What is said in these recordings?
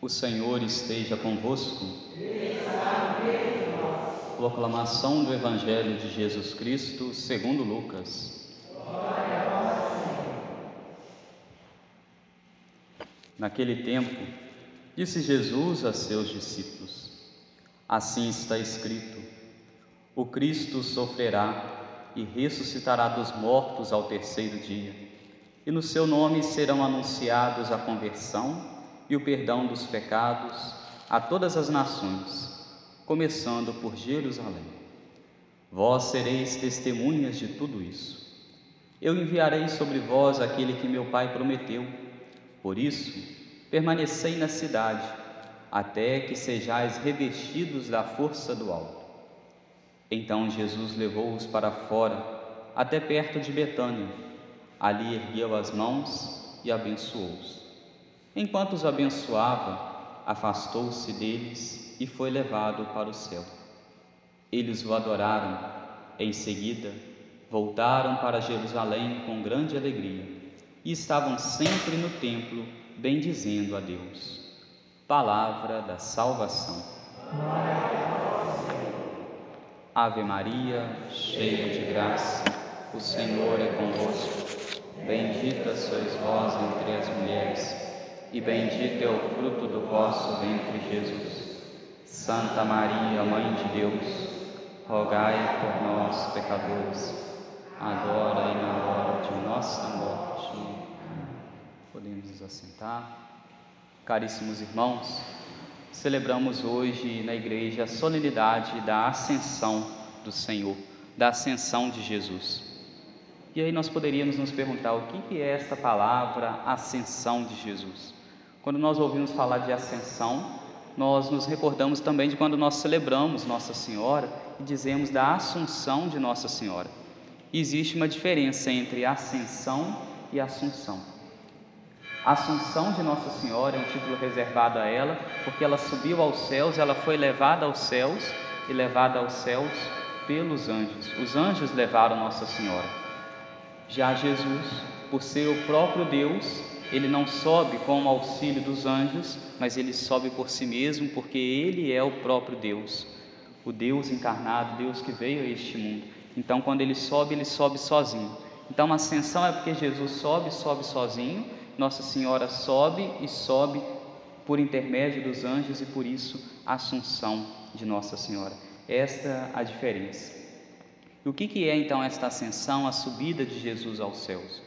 O Senhor esteja convosco. Proclamação do Evangelho de Jesus Cristo, segundo Lucas. Naquele tempo, disse Jesus a seus discípulos: Assim está escrito: O Cristo sofrerá e ressuscitará dos mortos ao terceiro dia, e no seu nome serão anunciados a conversão e o perdão dos pecados a todas as nações, começando por Jerusalém. Vós sereis testemunhas de tudo isso. Eu enviarei sobre vós aquele que meu Pai prometeu. Por isso, permanecei na cidade, até que sejais revestidos da força do alto. Então Jesus levou-os para fora, até perto de Betânia. Ali ergueu as mãos e abençoou-os. Enquanto os abençoava, afastou-se deles e foi levado para o céu. Eles o adoraram. Em seguida, voltaram para Jerusalém com grande alegria e estavam sempre no templo bendizendo a Deus. Palavra da salvação. Ave Maria, cheia de graça, o Senhor é convosco. Bendita sois vós entre as mulheres e bendito é o fruto do vosso ventre, Jesus. Santa Maria, Mãe de Deus, rogai por nós, pecadores, agora e na hora de nossa morte. Podemos nos assentar. Caríssimos irmãos, celebramos hoje na igreja a solenidade da ascensão do Senhor, da ascensão de Jesus. E aí nós poderíamos nos perguntar o que é esta palavra ascensão de Jesus? Quando nós ouvimos falar de ascensão, nós nos recordamos também de quando nós celebramos Nossa Senhora e dizemos da assunção de Nossa Senhora. Existe uma diferença entre ascensão e assunção. Assunção de Nossa Senhora é um título reservado a ela, porque ela subiu aos céus, ela foi levada aos céus e levada aos céus pelos anjos. Os anjos levaram Nossa Senhora. Já Jesus, por ser o próprio Deus, ele não sobe com o auxílio dos anjos, mas ele sobe por si mesmo, porque ele é o próprio Deus, o Deus encarnado, Deus que veio a este mundo. Então, quando ele sobe, ele sobe sozinho. Então, a ascensão é porque Jesus sobe, sobe sozinho, Nossa Senhora sobe e sobe por intermédio dos anjos e por isso a assunção de Nossa Senhora. Esta é a diferença. E o que, que é então esta ascensão, a subida de Jesus aos céus?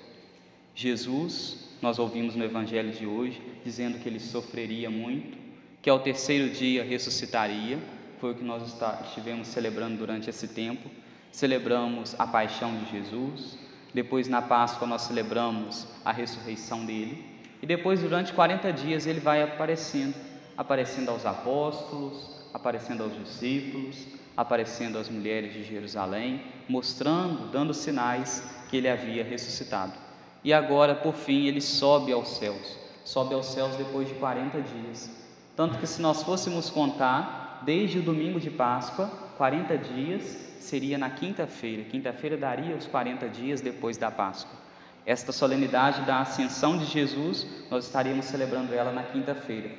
Jesus nós ouvimos no Evangelho de hoje, dizendo que ele sofreria muito, que ao terceiro dia ressuscitaria, foi o que nós estivemos celebrando durante esse tempo. Celebramos a paixão de Jesus, depois na Páscoa nós celebramos a ressurreição dele, e depois durante 40 dias ele vai aparecendo, aparecendo aos apóstolos, aparecendo aos discípulos, aparecendo às mulheres de Jerusalém, mostrando, dando sinais que ele havia ressuscitado e agora, por fim, ele sobe aos céus. Sobe aos céus depois de 40 dias. Tanto que, se nós fôssemos contar, desde o domingo de Páscoa, 40 dias seria na quinta-feira. Quinta-feira daria os 40 dias depois da Páscoa. Esta solenidade da ascensão de Jesus, nós estaríamos celebrando ela na quinta-feira.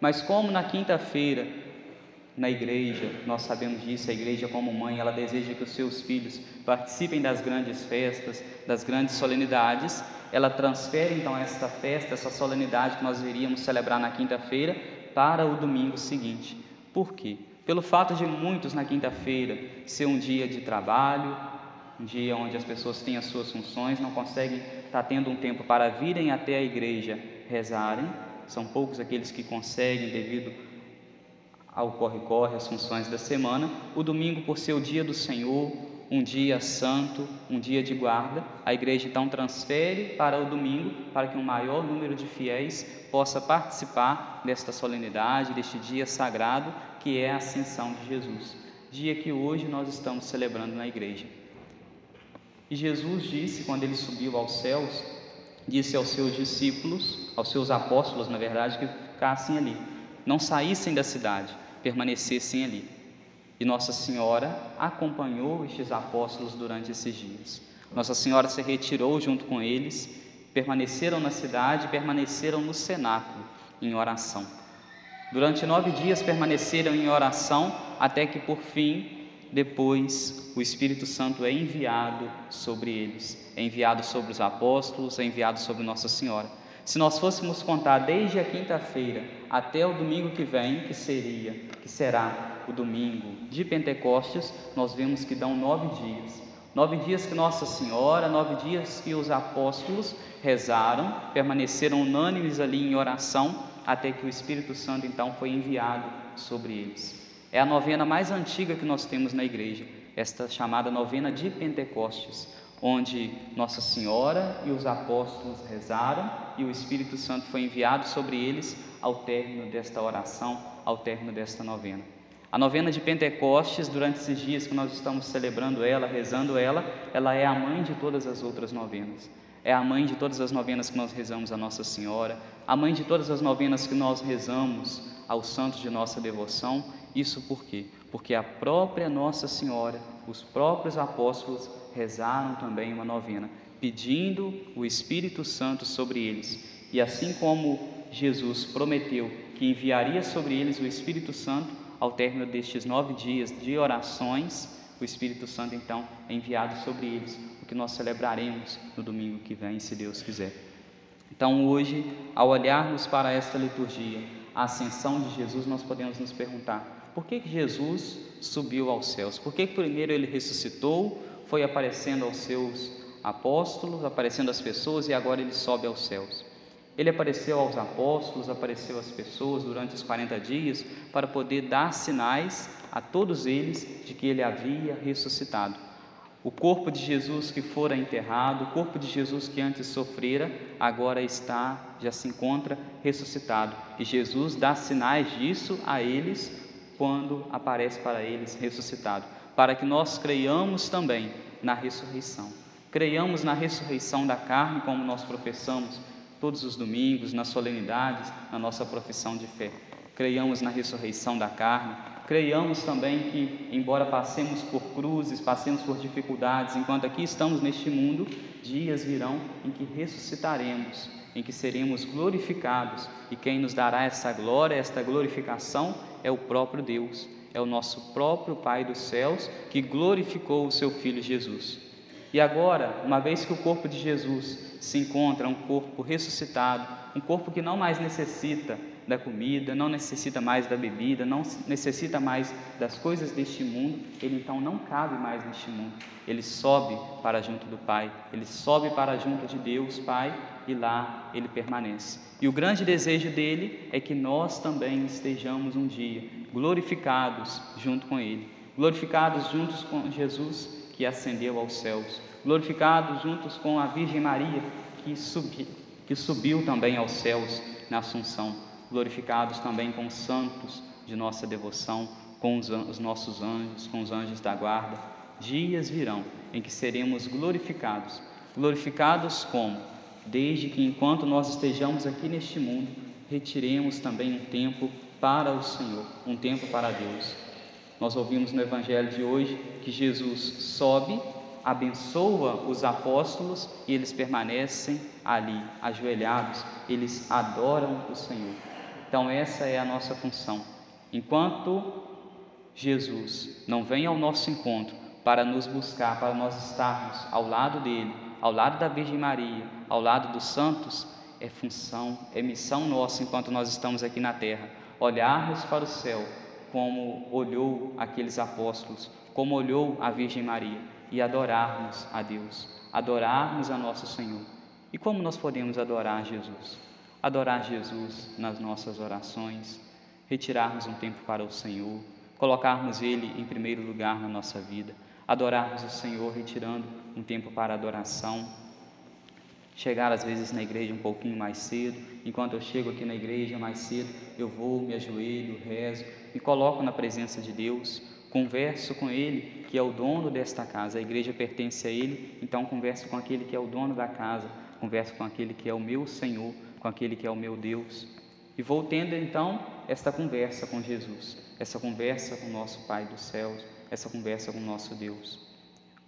Mas, como na quinta-feira na igreja, nós sabemos disso, a igreja como mãe, ela deseja que os seus filhos participem das grandes festas, das grandes solenidades, ela transfere então esta festa, essa solenidade que nós iríamos celebrar na quinta-feira para o domingo seguinte. Por quê? Pelo fato de muitos na quinta-feira ser um dia de trabalho, um dia onde as pessoas têm as suas funções, não conseguem estar tendo um tempo para virem até a igreja rezarem, são poucos aqueles que conseguem devido ao corre-corre, as funções da semana, o domingo, por ser o dia do Senhor, um dia santo, um dia de guarda, a igreja então transfere para o domingo para que um maior número de fiéis possa participar desta solenidade, deste dia sagrado que é a ascensão de Jesus, dia que hoje nós estamos celebrando na igreja. E Jesus disse, quando ele subiu aos céus, disse aos seus discípulos, aos seus apóstolos, na verdade, que ficassem ali, não saíssem da cidade, permanecessem ali. E Nossa Senhora acompanhou estes apóstolos durante esses dias. Nossa Senhora se retirou junto com eles, permaneceram na cidade, permaneceram no cenáculo em oração. Durante nove dias permaneceram em oração, até que por fim, depois, o Espírito Santo é enviado sobre eles, é enviado sobre os apóstolos, é enviado sobre Nossa Senhora. Se nós fôssemos contar desde a quinta-feira até o domingo que vem, que seria, que será o domingo de Pentecostes, nós vemos que dão nove dias. Nove dias que Nossa Senhora, nove dias que os apóstolos rezaram, permaneceram unânimes ali em oração, até que o Espírito Santo então foi enviado sobre eles. É a novena mais antiga que nós temos na igreja, esta chamada novena de Pentecostes onde Nossa Senhora e os apóstolos rezaram e o Espírito Santo foi enviado sobre eles ao término desta oração, ao término desta novena. A novena de Pentecostes, durante esses dias que nós estamos celebrando ela, rezando ela, ela é a mãe de todas as outras novenas. É a mãe de todas as novenas que nós rezamos a Nossa Senhora, a mãe de todas as novenas que nós rezamos aos santos de nossa devoção. Isso por quê? Porque a própria Nossa Senhora, os próprios apóstolos rezaram também uma novena, pedindo o Espírito Santo sobre eles. E assim como Jesus prometeu que enviaria sobre eles o Espírito Santo, ao término destes nove dias de orações, o Espírito Santo então é enviado sobre eles, o que nós celebraremos no domingo que vem, se Deus quiser. Então, hoje, ao olharmos para esta liturgia, a ascensão de Jesus, nós podemos nos perguntar: por que Jesus subiu aos céus? Por que primeiro ele ressuscitou, foi aparecendo aos seus apóstolos, aparecendo às pessoas e agora ele sobe aos céus. Ele apareceu aos apóstolos, apareceu às pessoas durante os 40 dias para poder dar sinais a todos eles de que ele havia ressuscitado. O corpo de Jesus que fora enterrado, o corpo de Jesus que antes sofrera, agora está, já se encontra ressuscitado. E Jesus dá sinais disso a eles quando aparece para eles ressuscitado para que nós creiamos também na ressurreição. Creiamos na ressurreição da carne, como nós professamos todos os domingos, nas solenidades, na nossa profissão de fé. Creiamos na ressurreição da carne, creiamos também que, embora passemos por cruzes, passemos por dificuldades, enquanto aqui estamos neste mundo, dias virão em que ressuscitaremos, em que seremos glorificados, e quem nos dará essa glória, esta glorificação, é o próprio Deus é o nosso próprio Pai dos céus que glorificou o seu Filho Jesus. E agora, uma vez que o corpo de Jesus se encontra um corpo ressuscitado, um corpo que não mais necessita da comida, não necessita mais da bebida, não necessita mais das coisas deste mundo, ele então não cabe mais neste mundo. Ele sobe para junto do Pai, ele sobe para junto de Deus, Pai, e lá ele permanece. E o grande desejo dele é que nós também estejamos um dia glorificados junto com ele, glorificados juntos com Jesus que ascendeu aos céus, glorificados juntos com a Virgem Maria que, subi, que subiu também aos céus na Assunção, glorificados também com os santos de nossa devoção, com os, os nossos anjos, com os anjos da guarda. Dias virão em que seremos glorificados. Glorificados como? Desde que enquanto nós estejamos aqui neste mundo, retiremos também um tempo para o Senhor, um tempo para Deus. Nós ouvimos no Evangelho de hoje que Jesus sobe, abençoa os apóstolos e eles permanecem ali, ajoelhados, eles adoram o Senhor. Então, essa é a nossa função. Enquanto Jesus não vem ao nosso encontro para nos buscar, para nós estarmos ao lado dele, ao lado da Virgem Maria, ao lado dos santos, é função, é missão nossa enquanto nós estamos aqui na terra olharmos para o céu como olhou aqueles apóstolos, como olhou a Virgem Maria e adorarmos a Deus, adorarmos a nosso Senhor. E como nós podemos adorar Jesus? Adorar Jesus nas nossas orações, retirarmos um tempo para o Senhor, colocarmos Ele em primeiro lugar na nossa vida, adorarmos o Senhor retirando um tempo para adoração, chegar às vezes na igreja um pouquinho mais cedo. Enquanto eu chego aqui na igreja mais cedo, eu vou, me ajoelho, rezo, me coloco na presença de Deus, converso com Ele, que é o dono desta casa. A igreja pertence a Ele, então converso com aquele que é o dono da casa, converso com aquele que é o meu Senhor, com aquele que é o meu Deus. E vou tendo então esta conversa com Jesus, essa conversa com o nosso Pai dos céus, essa conversa com o nosso Deus.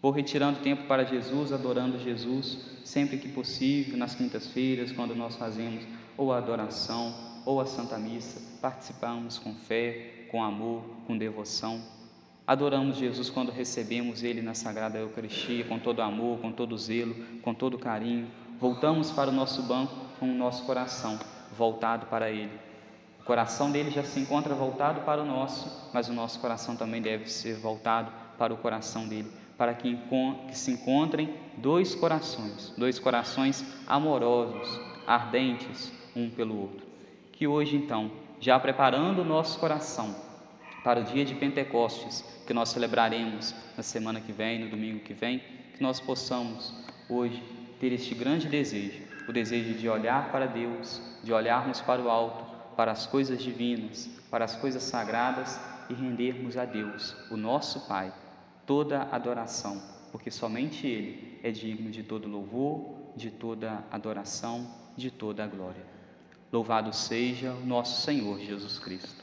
Vou retirando tempo para Jesus, adorando Jesus, sempre que possível, nas quintas-feiras, quando nós fazemos ou a adoração, ou a Santa Missa, participamos com fé, com amor, com devoção. Adoramos Jesus quando recebemos Ele na Sagrada Eucaristia, com todo amor, com todo zelo, com todo carinho. Voltamos para o nosso banco com o nosso coração voltado para Ele. O coração dele já se encontra voltado para o nosso, mas o nosso coração também deve ser voltado para o coração dele, para que, se encontrem dois corações, dois corações amorosos, ardentes um pelo outro. Que hoje, então, já preparando o nosso coração para o dia de Pentecostes, que nós celebraremos na semana que vem, no domingo que vem, que nós possamos hoje ter este grande desejo, o desejo de olhar para Deus, de olharmos para o alto, para as coisas divinas, para as coisas sagradas e rendermos a Deus, o nosso Pai, toda adoração, porque somente Ele é digno de todo louvor, de toda adoração, de toda glória. Louvado seja o nosso Senhor Jesus Cristo.